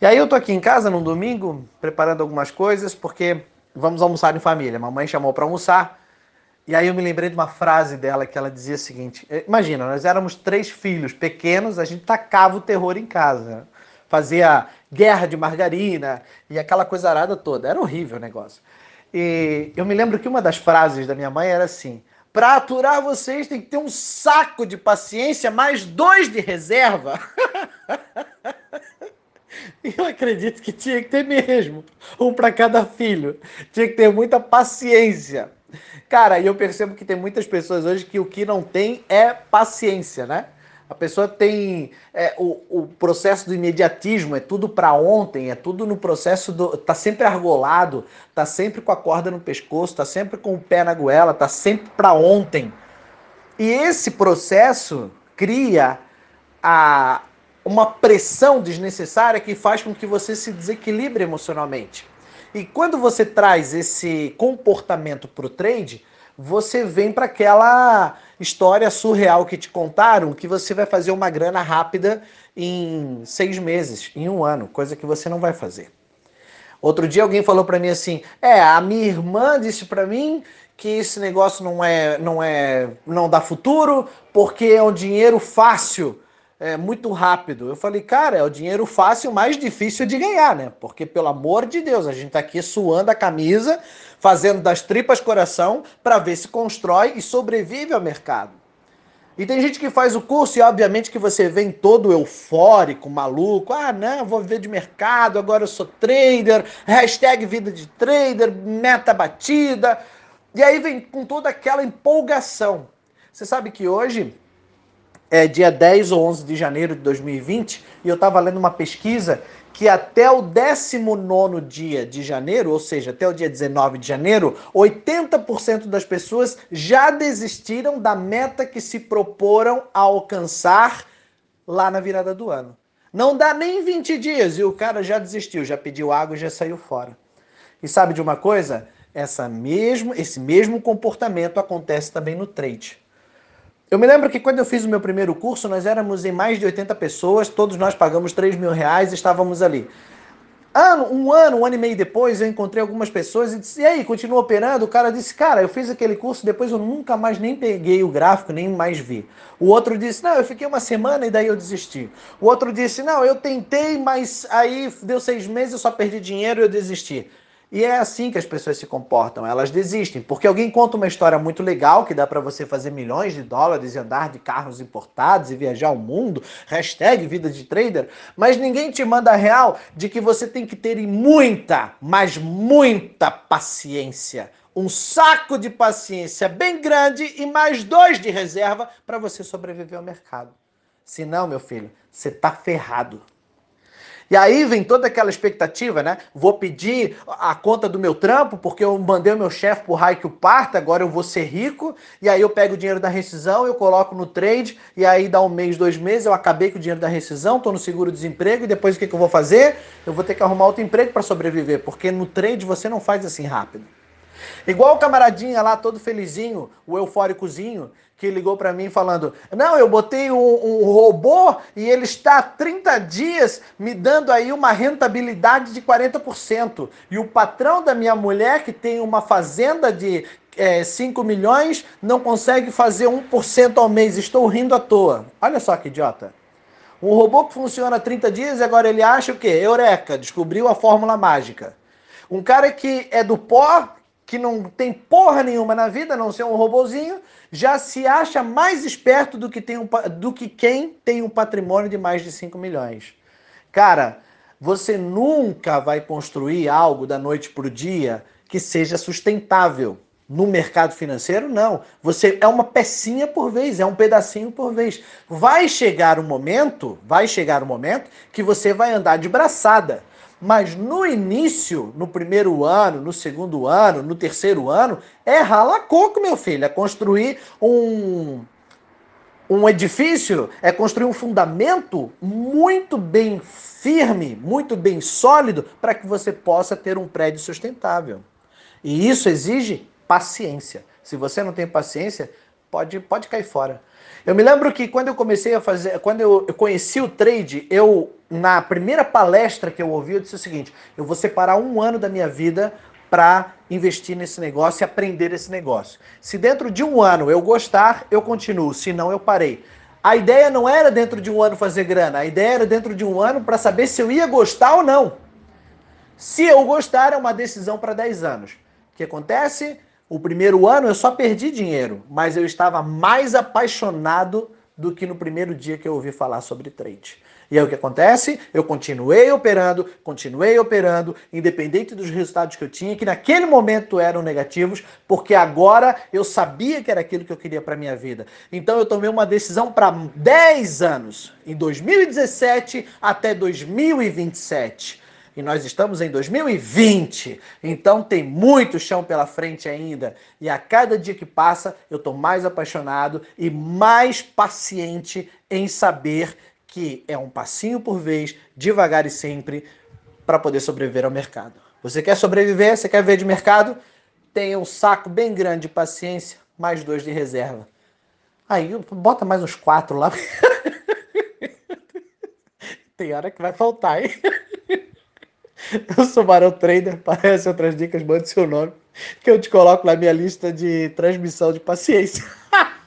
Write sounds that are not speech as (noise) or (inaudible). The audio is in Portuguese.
E aí eu tô aqui em casa num domingo, preparando algumas coisas, porque vamos almoçar em família. Mamãe chamou para almoçar. E aí eu me lembrei de uma frase dela que ela dizia o seguinte: eh, Imagina, nós éramos três filhos pequenos, a gente tacava o terror em casa. Fazia guerra de margarina e aquela coisa arada toda. Era horrível o negócio. E eu me lembro que uma das frases da minha mãe era assim: para aturar vocês tem que ter um saco de paciência mais dois de reserva. (laughs) (laughs) Eu acredito que tinha que ter mesmo, um para cada filho. Tinha que ter muita paciência. Cara, e eu percebo que tem muitas pessoas hoje que o que não tem é paciência, né? A pessoa tem é, o, o processo do imediatismo, é tudo para ontem, é tudo no processo do. tá sempre argolado, tá sempre com a corda no pescoço, tá sempre com o pé na goela, tá sempre para ontem. E esse processo cria a, uma pressão desnecessária que faz com que você se desequilibre emocionalmente. E quando você traz esse comportamento para o trade, você vem para aquela história surreal que te contaram que você vai fazer uma grana rápida em seis meses, em um ano, coisa que você não vai fazer. Outro dia alguém falou para mim assim: é, a minha irmã disse para mim que esse negócio não é, não é, não dá futuro porque é um dinheiro fácil é, muito rápido. Eu falei, cara, é o dinheiro fácil, mais difícil de ganhar, né? Porque, pelo amor de Deus, a gente tá aqui suando a camisa, fazendo das tripas coração para ver se constrói e sobrevive ao mercado. E tem gente que faz o curso e, obviamente, que você vem todo eufórico, maluco. Ah, não, vou viver de mercado, agora eu sou trader, hashtag vida de trader, meta batida. E aí vem com toda aquela empolgação. Você sabe que hoje é dia 10 ou 11 de janeiro de 2020 e eu estava lendo uma pesquisa que até o 19 dia de janeiro, ou seja, até o dia 19 de janeiro, 80% das pessoas já desistiram da meta que se proporam a alcançar lá na virada do ano. Não dá nem 20 dias e o cara já desistiu, já pediu água e já saiu fora. E sabe de uma coisa? Essa mesmo, esse mesmo comportamento acontece também no trade. Eu me lembro que quando eu fiz o meu primeiro curso, nós éramos em mais de 80 pessoas, todos nós pagamos 3 mil reais e estávamos ali. Ano, um ano, um ano e meio depois, eu encontrei algumas pessoas e disse, e aí, continua operando? O cara disse, cara, eu fiz aquele curso, depois eu nunca mais nem peguei o gráfico, nem mais vi. O outro disse, não, eu fiquei uma semana e daí eu desisti. O outro disse, não, eu tentei, mas aí deu seis meses, eu só perdi dinheiro e eu desisti. E é assim que as pessoas se comportam, elas desistem, porque alguém conta uma história muito legal que dá para você fazer milhões de dólares e andar de carros importados e viajar o mundo, hashtag vida de trader, mas ninguém te manda a real de que você tem que ter muita, mas muita paciência. Um saco de paciência bem grande e mais dois de reserva para você sobreviver ao mercado. Senão, meu filho, você tá ferrado. E aí vem toda aquela expectativa, né? Vou pedir a conta do meu trampo, porque eu mandei o meu chefe pro raio que o parta, agora eu vou ser rico, e aí eu pego o dinheiro da rescisão, eu coloco no trade, e aí dá um mês, dois meses, eu acabei com o dinheiro da rescisão, tô no seguro-desemprego, e depois o que, que eu vou fazer? Eu vou ter que arrumar outro emprego para sobreviver, porque no trade você não faz assim rápido. Igual o camaradinha lá, todo felizinho, o eufóricozinho, que ligou para mim falando: Não, eu botei um, um, robô e ele está há 30 dias me dando aí uma rentabilidade de 40%. E o patrão da minha mulher, que tem uma fazenda de é, 5 milhões, não consegue fazer 1% ao mês. Estou rindo à toa. Olha só que idiota. Um robô que funciona há 30 dias e agora ele acha o quê? Eureka, descobriu a fórmula mágica. Um cara que é do pó, que não tem porra nenhuma na vida, não ser um robozinho, já se acha mais esperto do que, tem um, do que quem tem um patrimônio de mais de 5 milhões. Cara, você nunca vai construir algo da noite para o dia que seja sustentável. No mercado financeiro, não. Você é uma pecinha por vez, é um pedacinho por vez. Vai chegar um momento, vai chegar um momento que você vai andar de braçada. Mas no início, no primeiro ano, no segundo ano, no terceiro ano, é rala coco, meu filho. É construir um, um edifício, é construir um fundamento muito bem firme, muito bem sólido, para que você possa ter um prédio sustentável. E isso exige paciência. Se você não tem paciência, pode, pode cair fora. Eu me lembro que quando eu comecei a fazer, quando eu, eu conheci o trade, eu na primeira palestra que eu ouvi, eu disse o seguinte: eu vou separar um ano da minha vida para investir nesse negócio e aprender esse negócio. Se dentro de um ano eu gostar, eu continuo, se não, eu parei. A ideia não era dentro de um ano fazer grana, a ideia era dentro de um ano para saber se eu ia gostar ou não. Se eu gostar, é uma decisão para 10 anos. O que acontece? O primeiro ano eu só perdi dinheiro, mas eu estava mais apaixonado do que no primeiro dia que eu ouvi falar sobre trade. E aí o que acontece? Eu continuei operando, continuei operando, independente dos resultados que eu tinha, que naquele momento eram negativos, porque agora eu sabia que era aquilo que eu queria para minha vida. Então eu tomei uma decisão para 10 anos, em 2017 até 2027 e nós estamos em 2020, então tem muito chão pela frente ainda. E a cada dia que passa, eu estou mais apaixonado e mais paciente em saber que é um passinho por vez, devagar e sempre, para poder sobreviver ao mercado. Você quer sobreviver? Você quer ver de mercado? Tenha um saco bem grande de paciência, mais dois de reserva. Aí bota mais uns quatro lá. (laughs) Tem hora que vai faltar, hein? (laughs) Eu sou Barão Trader, parece outras dicas, mande seu nome, que eu te coloco na minha lista de transmissão de paciência. (laughs)